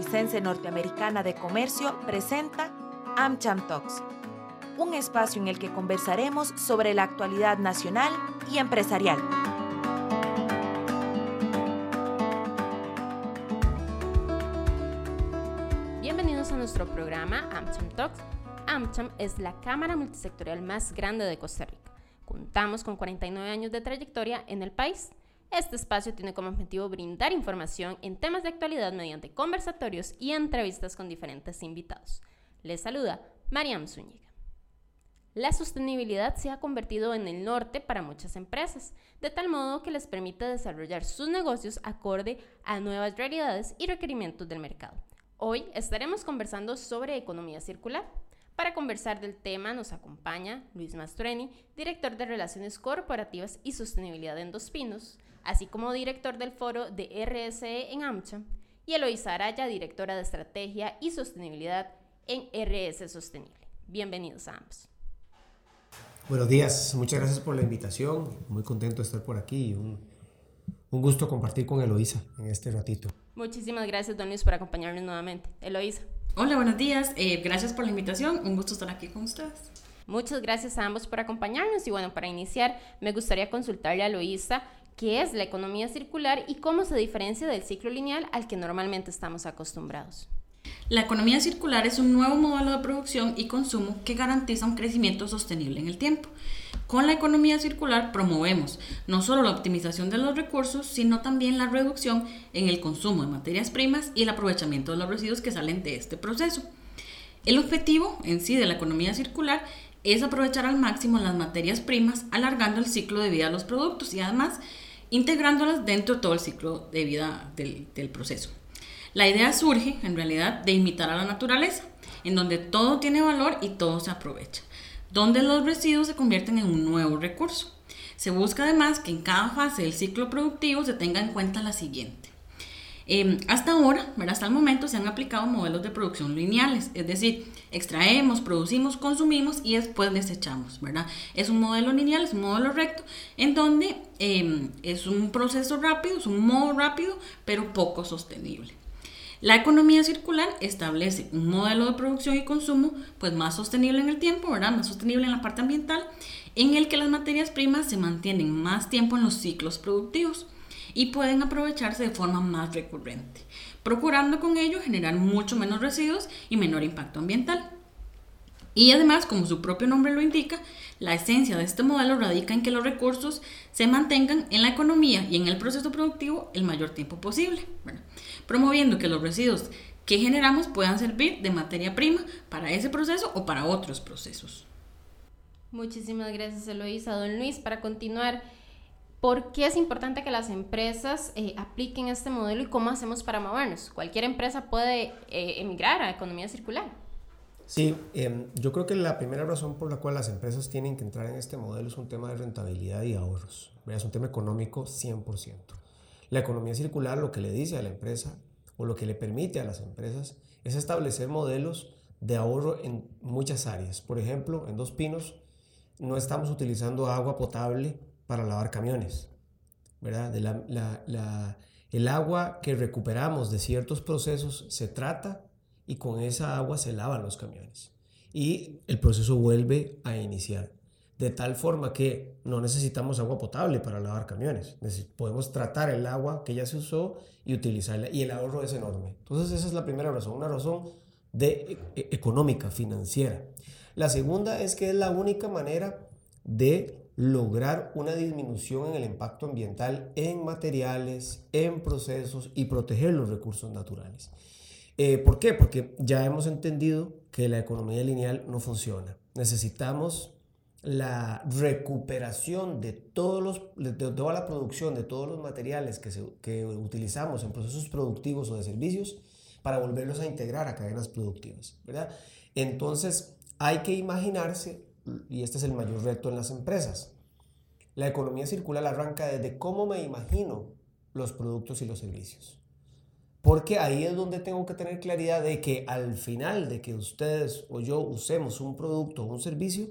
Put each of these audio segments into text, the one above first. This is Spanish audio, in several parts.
Costarricense Norteamericana de Comercio presenta AmCham Talks, un espacio en el que conversaremos sobre la actualidad nacional y empresarial. Bienvenidos a nuestro programa AmCham Talks. AmCham es la cámara multisectorial más grande de Costa Rica. Contamos con 49 años de trayectoria en el país este espacio tiene como objetivo brindar información en temas de actualidad mediante conversatorios y entrevistas con diferentes invitados. Les saluda Mariam Zúñiga. La sostenibilidad se ha convertido en el norte para muchas empresas, de tal modo que les permite desarrollar sus negocios acorde a nuevas realidades y requerimientos del mercado. Hoy estaremos conversando sobre economía circular. Para conversar del tema nos acompaña Luis Mastreni, director de Relaciones Corporativas y Sostenibilidad en Dos Pinos, así como director del foro de RSE en AMCHA, y Eloisa Araya, directora de Estrategia y Sostenibilidad en RS Sostenible. Bienvenidos a ambos. Buenos días, muchas gracias por la invitación. Muy contento de estar por aquí y un, un gusto compartir con Eloisa en este ratito. Muchísimas gracias, don Luis, por acompañarnos nuevamente. Eloisa. Hola, buenos días. Eh, gracias por la invitación. Un gusto estar aquí con ustedes. Muchas gracias a ambos por acompañarnos y bueno, para iniciar me gustaría consultarle a Eloisa qué es la economía circular y cómo se diferencia del ciclo lineal al que normalmente estamos acostumbrados. La economía circular es un nuevo modelo de producción y consumo que garantiza un crecimiento sostenible en el tiempo. Con la economía circular promovemos no solo la optimización de los recursos, sino también la reducción en el consumo de materias primas y el aprovechamiento de los residuos que salen de este proceso. El objetivo en sí de la economía circular es aprovechar al máximo las materias primas, alargando el ciclo de vida de los productos y además integrándolas dentro de todo el ciclo de vida del, proceso. La idea surge, en realidad, de imitar a la naturaleza, en donde todo tiene valor y todo se aprovecha, donde los residuos se convierten en un nuevo recurso. Se busca además que en cada fase del ciclo productivo se tenga en cuenta la siguiente. Em, hasta ahora, hasta el momento, se han aplicado modelos de producción lineales, es decir, extraemos, producimos, consumimos y después desechamos, ¿verdad? Es un modelo lineal, es un modelo recto, en donde em, es un proceso rápido, es un modo rápido, pero poco sostenible. La economía circular establece un modelo de producción y consumo pues más sostenible en el tiempo, ¿verdad? Más sostenible en la parte ambiental, en el que las materias primas se mantienen más tiempo en los ciclos productivos y pueden aprovecharse de forma más recurrente, procurando con ello generar mucho menos residuos y menor impacto ambiental. Y además, como su propio nombre lo indica, la esencia de este modelo radica en que los recursos se mantengan en la economía y en el proceso productivo el mayor tiempo posible, promoviendo que los residuos que generamos puedan servir de materia prima para ese proceso o para otros procesos. Muchísimas gracias, Eloisa. Don Luis, para continuar, ¿Por qué es importante que las empresas eh, apliquen este modelo y cómo hacemos para movernos? Cualquier empresa puede eh, emigrar a economía circular. Sí, em, yo creo que la primera razón por la cual las empresas tienen que entrar en este modelo es un tema de rentabilidad y ahorros. Es un tema económico 100%. La economía circular lo que le dice a la empresa o lo que le permite a las empresas es establecer modelos de ahorro en muchas áreas. Por ejemplo, en Dos Pinos no estamos utilizando agua potable para lavar camiones, ¿verdad? el agua que recuperamos de ciertos procesos se trata y con esa agua se lavan los camiones y el proceso vuelve a iniciar. De tal forma que no necesitamos agua potable para lavar camiones. Podemos tratar el agua que ya se usó y utilizarla. Y el ahorro es enorme. Entonces esa es la primera razón, una razón de, e, económica, financiera. La segunda es que es la única manera de lograr una disminución en el impacto ambiental en materiales, en procesos y proteger los recursos naturales. Eh, ¿Por qué? Porque ya hemos entendido que la economía lineal no funciona. Necesitamos la recuperación de, todos los, de toda la producción, de todos los materiales que, que utilizamos en procesos productivos o de servicios para volverlos a integrar a cadenas productivas. ¿verdad? Entonces, hay que imaginarse y este es el mayor reto en las empresas. La economía circular arranca desde cómo me imagino los productos y los servicios. Porque ahí es donde tengo que tener claridad de que al final de que ustedes o yo usemos un producto o un servicio,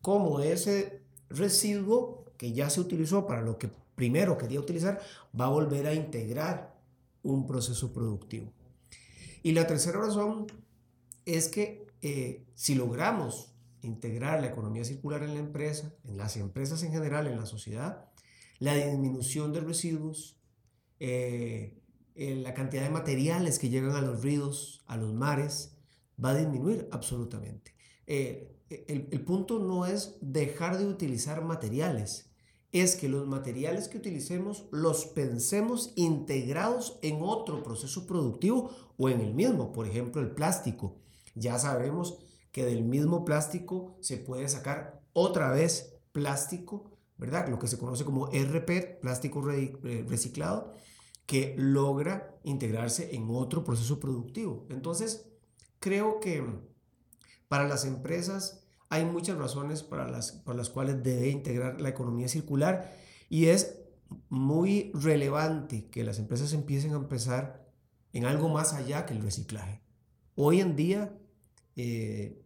como ese residuo que ya se utilizó para lo que primero quería utilizar, va a volver a integrar un proceso productivo. Y la tercera razón es que eh, si logramos integrar la economía circular en la empresa, en las empresas en general, en la sociedad, la disminución de residuos, eh, eh, la cantidad de materiales que llegan a los ríos, a los mares, va a disminuir absolutamente. el, el punto no es dejar de utilizar materiales, es que los materiales que utilicemos los pensemos integrados en otro proceso productivo o en el mismo, por ejemplo el plástico. Ya sabemos que del mismo plástico se puede sacar otra vez plástico, ¿verdad? Lo que se conoce como RP, plástico eh, reciclado, que logra integrarse en otro proceso productivo. Entonces, creo que para las empresas hay muchas razones para las, por las cuales debe integrar la economía circular y es muy relevante que las empresas empiecen a empezar en algo más allá que el reciclaje. Hoy en día eh,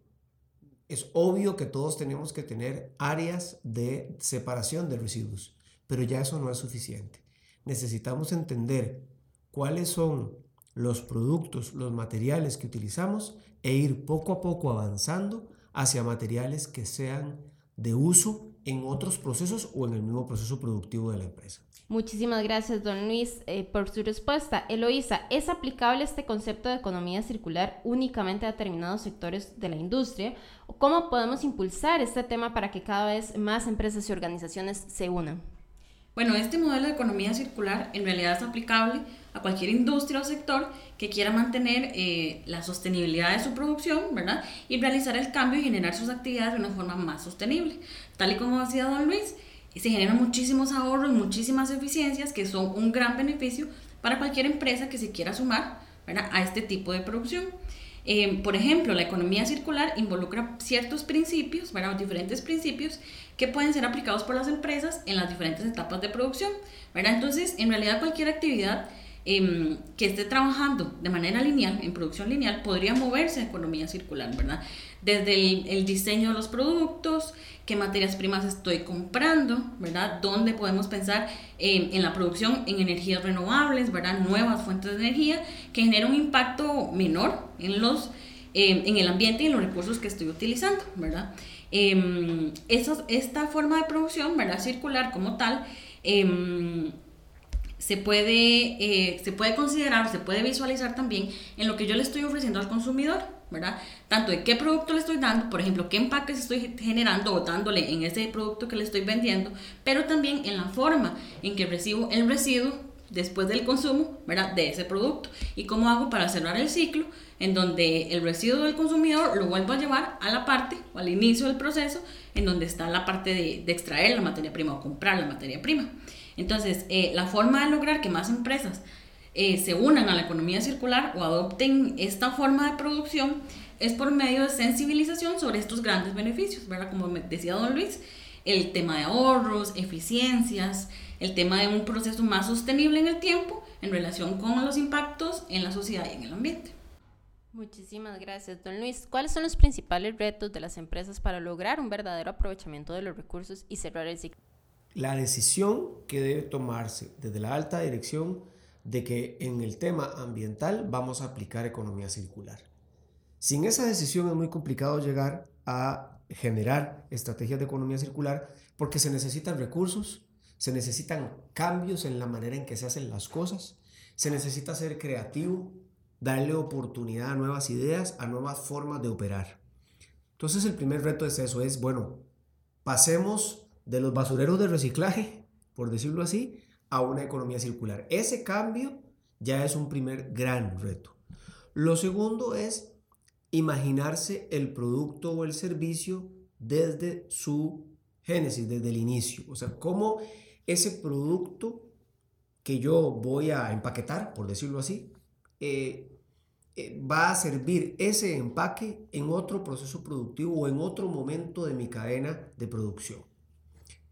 es obvio que todos tenemos que tener áreas de separación de residuos, pero ya eso no es suficiente. Necesitamos entender cuáles son los productos, los materiales que utilizamos e ir poco a poco avanzando hacia materiales que sean de uso en otros procesos o en el mismo proceso productivo de la empresa. Muchísimas gracias, don Luis, eh, por su respuesta. Eloísa, ¿es aplicable este concepto de economía circular únicamente a determinados sectores de la industria? ¿O cómo podemos impulsar este tema para que cada vez más empresas y organizaciones se unan? Bueno, este modelo de economía circular en realidad es aplicable a cualquier industria o sector que quiera mantener eh, la sostenibilidad de su producción, ¿verdad? Y realizar el cambio y generar sus actividades de una forma más sostenible. Tal y como decía don Luis, se generan muchísimos ahorros, muchísimas eficiencias que son un gran beneficio para cualquier empresa que se quiera sumar a este tipo de producción. Eh, por ejemplo, la economía circular involucra ciertos principios, ¿verdad? diferentes principios que pueden ser aplicados por las empresas en las diferentes etapas de producción. ¿verdad? Entonces, en realidad cualquier actividad em, que esté trabajando de manera lineal, en producción lineal, podría moverse a economía circular, ¿verdad? Desde el, diseño de los productos, qué materias primas estoy comprando, ¿verdad? Dónde podemos pensar en la producción en energías renovables, ¿verdad? Nuevas fuentes de energía que generan un impacto menor en los em, en el ambiente y en los recursos que estoy utilizando, ¿verdad? Eh, esta forma de producción, ¿verdad? Circular como tal, em, se, puede, eh, se puede considerar, se puede visualizar también en lo que yo le estoy ofreciendo al consumidor, ¿verdad? Tanto de qué producto le estoy dando, por ejemplo, qué empaques estoy generando o dándole en ese producto que le estoy vendiendo, pero también en la forma en que recibo el residuo después del consumo, ¿verdad? De ese producto. Y cómo hago para cerrar el ciclo en donde el residuo del consumidor lo vuelvo a llevar a la parte o al inicio del proceso en donde está la parte de, extraer la materia prima o comprar la materia prima. Entonces, eh, la forma de lograr que más empresas eh, se unan a la economía circular o adopten esta forma de producción es por medio de sensibilización sobre estos grandes beneficios, ¿verdad? Como decía don Luis, el tema de ahorros, eficiencias, el tema de un proceso más sostenible en el tiempo en relación con los impactos en la sociedad y en el ambiente. Muchísimas gracias, don Luis. ¿Cuáles son los principales retos de las empresas para lograr un verdadero aprovechamiento de los recursos y cerrar el ciclo? La decisión que debe tomarse desde la alta dirección de que en el tema ambiental vamos a aplicar economía circular. Sin esa decisión es muy complicado llegar a generar estrategias de economía circular porque se necesitan recursos, se necesitan cambios en la manera en que se hacen las cosas, se necesita ser creativo, darle oportunidad a nuevas ideas, a nuevas formas de operar. Entonces el primer reto es eso, es, bueno, pasemos de los basureros de reciclaje, por decirlo así, a una economía circular. Ese cambio ya es un primer gran reto. Lo segundo es imaginarse el producto o el servicio desde su génesis, desde el inicio. O sea, cómo ese producto que yo voy a empaquetar, por decirlo así, eh, eh, va a servir ese empaque en otro proceso productivo o en otro momento de mi cadena de producción.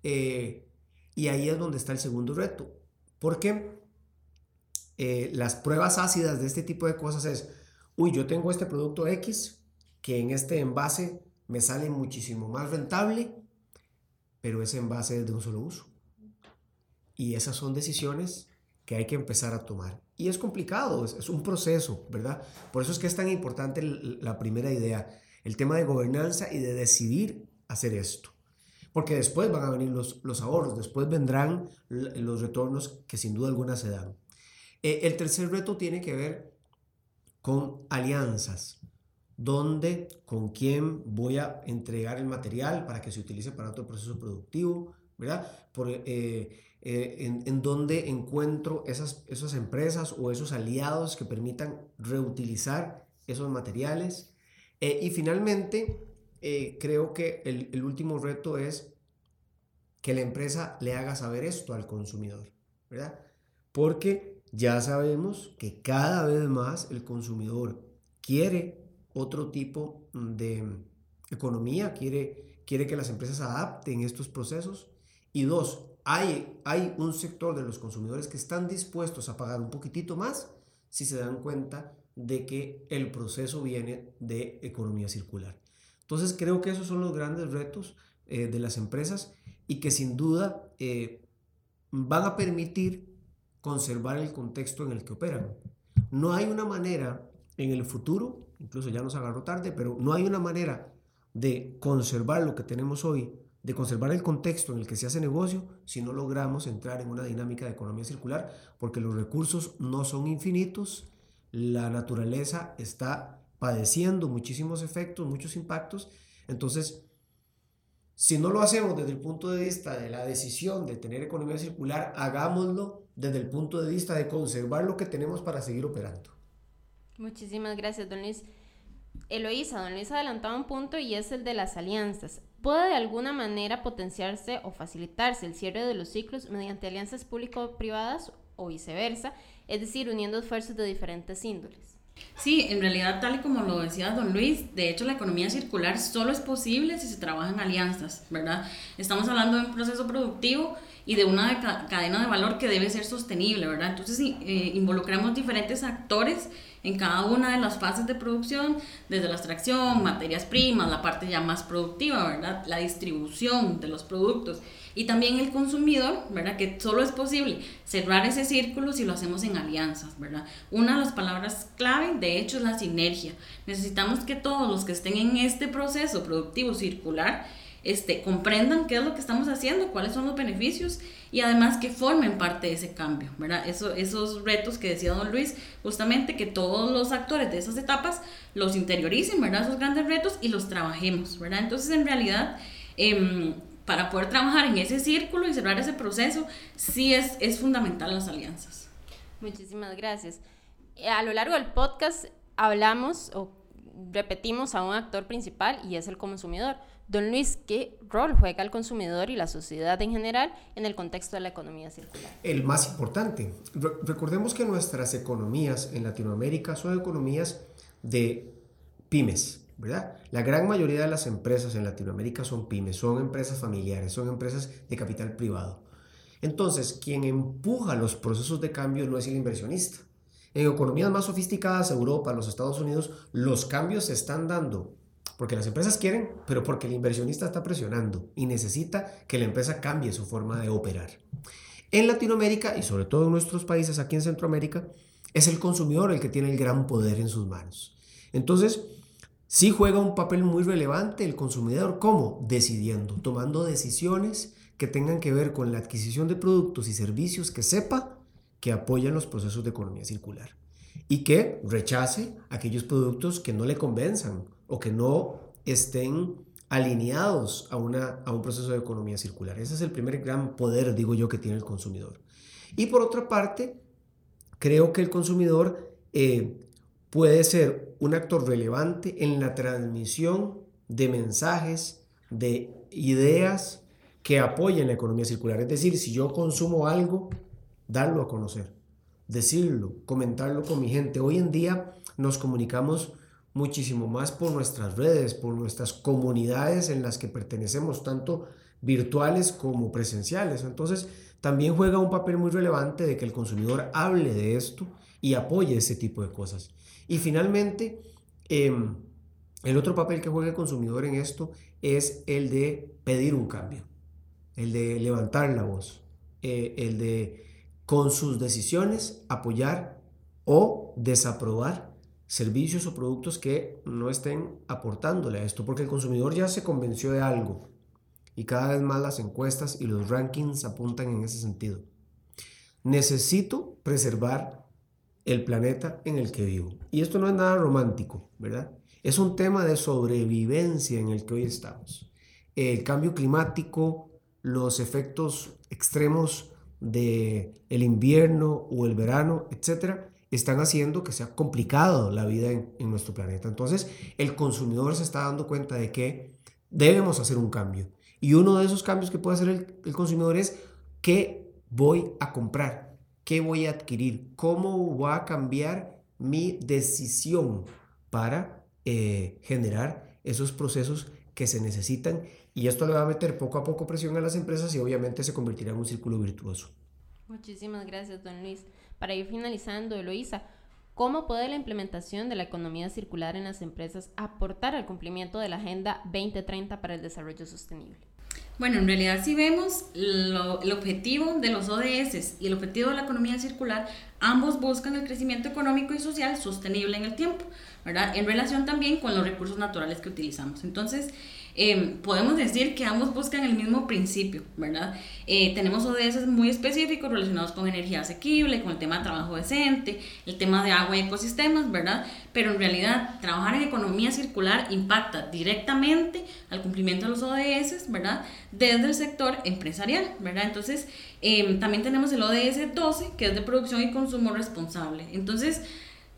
Eh, y ahí es donde está el segundo reto. Porque eh, las pruebas ácidas de este tipo de cosas es, uy, yo tengo este producto X que en este envase me sale muchísimo más rentable, pero ese envase es de un solo uso. Y esas son decisiones que hay que empezar a tomar. Y es complicado, es, un proceso, ¿verdad? Por eso es que es tan importante la primera idea, el tema de gobernanza y de decidir hacer esto. Porque después van a venir los, los ahorros, después vendrán los retornos que sin duda alguna se dan. Eh, el tercer reto tiene que ver con alianzas, donde, con quién voy a entregar el material para que se utilice para otro proceso productivo, ¿verdad? Por, eh, eh, en, en, donde encuentro esas, esas empresas o esos aliados que permitan reutilizar esos materiales. y finalmente, creo que el, el último reto es que la empresa le haga saber esto al consumidor, ¿verdad? Porque ya sabemos que cada vez más el consumidor quiere otro tipo de economía, quiere, quiere que las empresas adapten estos procesos. Y dos, hay, hay un sector de los consumidores que están dispuestos a pagar un poquitito más si se dan cuenta de que el proceso viene de economía circular. Entonces creo que esos son los grandes retos eh, de las empresas y que sin duda eh, van a permitir conservar el contexto en el que operan. No hay una manera en el futuro, incluso ya nos agarró tarde, pero no hay una manera de conservar lo que tenemos hoy, de conservar el contexto en el que se hace negocio, si no logramos entrar en una dinámica de economía circular, porque los recursos no son infinitos, la naturaleza está padeciendo muchísimos efectos, muchos impactos, entonces si no lo hacemos desde el punto de vista de la decisión de tener economía circular, hagámoslo desde el punto de vista de conservar lo que tenemos para seguir operando. Muchísimas gracias, don Luis. Eloísa, don Luis adelantaba un punto y es el de las alianzas. ¿Puede de alguna manera potenciarse o facilitarse el cierre de los ciclos mediante alianzas público-privadas o viceversa, es decir, uniendo esfuerzos de diferentes índoles? Sí, en realidad, tal y como lo decía don Luis, de hecho la economía circular solo es posible si se trabaja en alianzas, ¿verdad? Estamos hablando de un proceso productivo y de una cadena de valor que debe ser sostenible, ¿verdad? Entonces eh, involucramos diferentes actores en cada una de las fases de producción, desde la extracción, materias primas, la parte ya más productiva, ¿verdad? La distribución de los productos y también el consumidor, ¿verdad? Que solo es posible cerrar ese círculo si lo hacemos en alianzas, ¿verdad? Una de las palabras clave, de hecho, es la sinergia. Necesitamos que todos los que estén en este proceso productivo circular este, comprendan qué es lo que estamos haciendo, cuáles son los beneficios y además que formen parte de ese cambio, ¿verdad? Eso, esos retos que decía don Luis, justamente que todos los actores de esas etapas los interioricen, ¿verdad? Esos grandes retos y los trabajemos, ¿verdad? Entonces, en realidad, eh, para poder trabajar en ese círculo y cerrar ese proceso, sí es, es fundamental las alianzas. Muchísimas gracias. A lo largo del podcast hablamos o repetimos a un actor principal y es el consumidor. Don Luis, ¿qué rol juega el consumidor y la sociedad en general en el contexto de la economía circular? El más importante. recordemos que nuestras economías en Latinoamérica son economías de pymes, ¿verdad? La gran mayoría de las empresas en Latinoamérica son pymes, son empresas familiares, son empresas de capital privado. Entonces, quien empuja los procesos de cambio no es el inversionista. En economías más sofisticadas, Europa, los Estados Unidos, los cambios se están dando porque las empresas quieren, pero porque el inversionista está presionando y necesita que la empresa cambie su forma de operar. En Latinoamérica y sobre todo en nuestros países aquí en Centroamérica, es el consumidor el que tiene el gran poder en sus manos. Entonces, Sí juega un papel muy relevante el consumidor, ¿cómo? Decidiendo, tomando decisiones que tengan que ver con la adquisición de productos y servicios que sepa que apoyan los procesos de economía circular y que rechace aquellos productos que no le convenzan o que no estén alineados a, una, a un proceso de economía circular. Ese es el primer gran poder, digo yo, que tiene el consumidor. Y por otra parte, creo que el consumidor eh, puede ser un actor relevante en la transmisión de mensajes, de ideas que apoyen la economía circular. Es decir, si yo consumo algo, darlo a conocer, decirlo, comentarlo con mi gente. Hoy en día nos comunicamos muchísimo más por nuestras redes, por nuestras comunidades en las que pertenecemos, tanto virtuales como presenciales. Entonces, también juega un papel muy relevante de que el consumidor hable de esto y apoye ese tipo de cosas. Y finalmente, em, el otro papel que juega el consumidor en esto es el de pedir un cambio, el de levantar la voz, eh, el de con sus decisiones apoyar o desaprobar servicios o productos que no estén aportándole a esto, porque el consumidor ya se convenció de algo y cada vez más las encuestas y los rankings apuntan en ese sentido. Necesito preservar el planeta en el que vivo. Y esto no es nada romántico, ¿verdad? Es un tema de sobrevivencia en el que hoy estamos. El cambio climático, los efectos extremos del el invierno o el verano, etcétera, están haciendo que sea complicado la vida en, nuestro planeta. Entonces, el consumidor se está dando cuenta de que debemos hacer un cambio. Y uno de esos cambios que puede hacer el, el consumidor es qué voy a comprar, qué voy a adquirir, cómo va a cambiar mi decisión para eh, generar esos procesos que se necesitan y esto le va a meter poco a poco presión a las empresas y obviamente se convertirá en un círculo virtuoso. Muchísimas gracias, don Luis. Para ir finalizando, Eloísa, ¿cómo puede la implementación de la economía circular en las empresas aportar al cumplimiento de la Agenda 2030 para el Desarrollo Sostenible? Bueno, en realidad si vemos el objetivo de los ODS y el objetivo de la economía circular, ambos buscan el crecimiento económico y social sostenible en el tiempo, ¿verdad? En relación también con los recursos naturales que utilizamos. Entonces, Em, podemos decir que ambos buscan el mismo principio, ¿verdad? Eh, tenemos ODS muy específicos relacionados con energía asequible, con el tema de trabajo decente, el tema de agua y ecosistemas, ¿verdad? Pero en realidad trabajar en economía circular impacta directamente al cumplimiento de los ODS, ¿verdad? Desde el sector empresarial, ¿verdad? Entonces, em, también tenemos el ODS 12, que es de producción y consumo responsable. Entonces,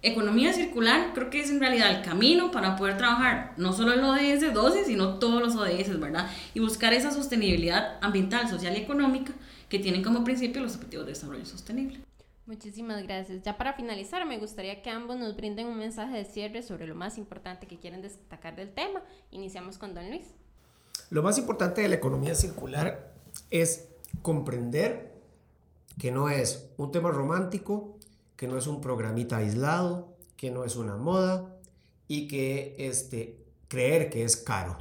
economía circular creo que es en realidad el camino para poder trabajar no solo el ODS 12, sino todos los ODS, ¿verdad? Y buscar esa sostenibilidad ambiental, social y económica que tienen como principio los objetivos de desarrollo sostenible. Muchísimas gracias. Ya para finalizar, me gustaría que ambos nos brinden un mensaje de cierre sobre lo más importante que quieren destacar del tema. Iniciamos con Don Luis. Lo más importante de la economía circular es comprender que no es un tema romántico, que no es un programita aislado, que no es una moda y que este, creer que es caro.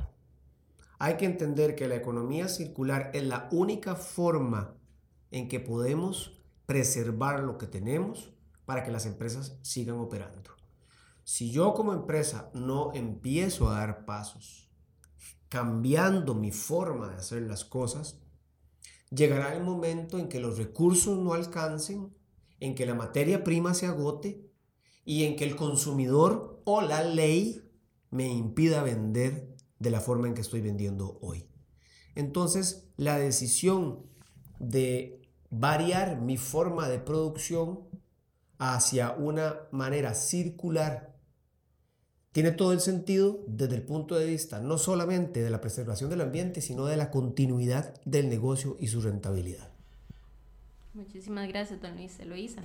Hay que entender que la economía circular es la única forma en que podemos preservar lo que tenemos para que las empresas sigan operando. Si yo como empresa no empiezo a dar pasos cambiando mi forma de hacer las cosas, llegará el momento en que los recursos no alcancen en que la materia prima se agote y en que el consumidor o la ley me impida vender de la forma en que estoy vendiendo hoy. Entonces, la decisión de variar mi forma de producción hacia una manera circular tiene todo el sentido desde el punto de vista no solamente de la preservación del ambiente, sino de la continuidad del negocio y su rentabilidad. Muchísimas gracias, don Luis. Eloísa.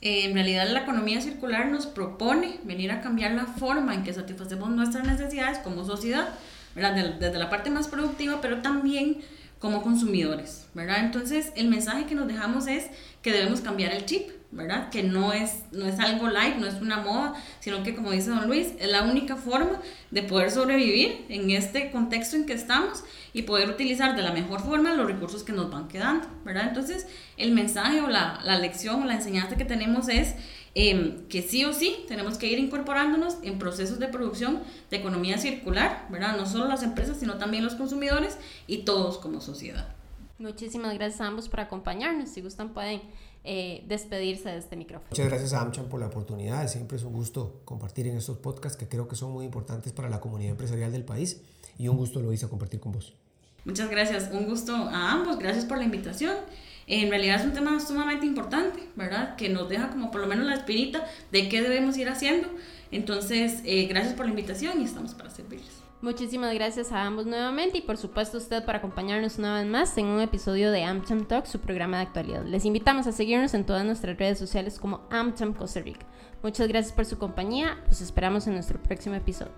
Eh, en realidad la economía circular nos propone venir a cambiar la forma en que satisfacemos nuestras necesidades como sociedad, desde la parte más productiva, pero también como consumidores, ¿verdad? Entonces el mensaje que nos dejamos es que debemos cambiar el chip, ¿verdad? Que no es, no es algo light, no es una moda, sino que como dice don Luis, es la única forma de poder sobrevivir en este contexto en que estamos y poder utilizar de la mejor forma los recursos que nos van quedando, ¿verdad? Entonces, el mensaje o la, la lección o la enseñanza que tenemos es em, que sí o sí tenemos que ir incorporándonos en procesos de producción de economía circular, ¿verdad? No solo las empresas, sino también los consumidores y todos como sociedad. Muchísimas gracias a ambos por acompañarnos. Si gustan, pueden eh, despedirse de este micrófono. Muchas gracias a AmCham por la oportunidad. Siempre es un gusto compartir en estos podcasts que creo que son muy importantes para la comunidad empresarial del país. Y un gusto lo hice compartir con vos. Muchas gracias. Un gusto a ambos. Gracias por la invitación. En realidad es un tema sumamente importante, ¿verdad? Que nos deja como por lo menos la espirita de qué debemos ir haciendo. Entonces, eh, gracias por la invitación y estamos para servirles. Muchísimas gracias a ambos nuevamente y por supuesto a usted por acompañarnos una vez más en un episodio de AmCham Talk, su programa de actualidad. Les invitamos a seguirnos en todas nuestras redes sociales como AmCham Costa Rica. Muchas gracias por su compañía, los esperamos en nuestro próximo episodio.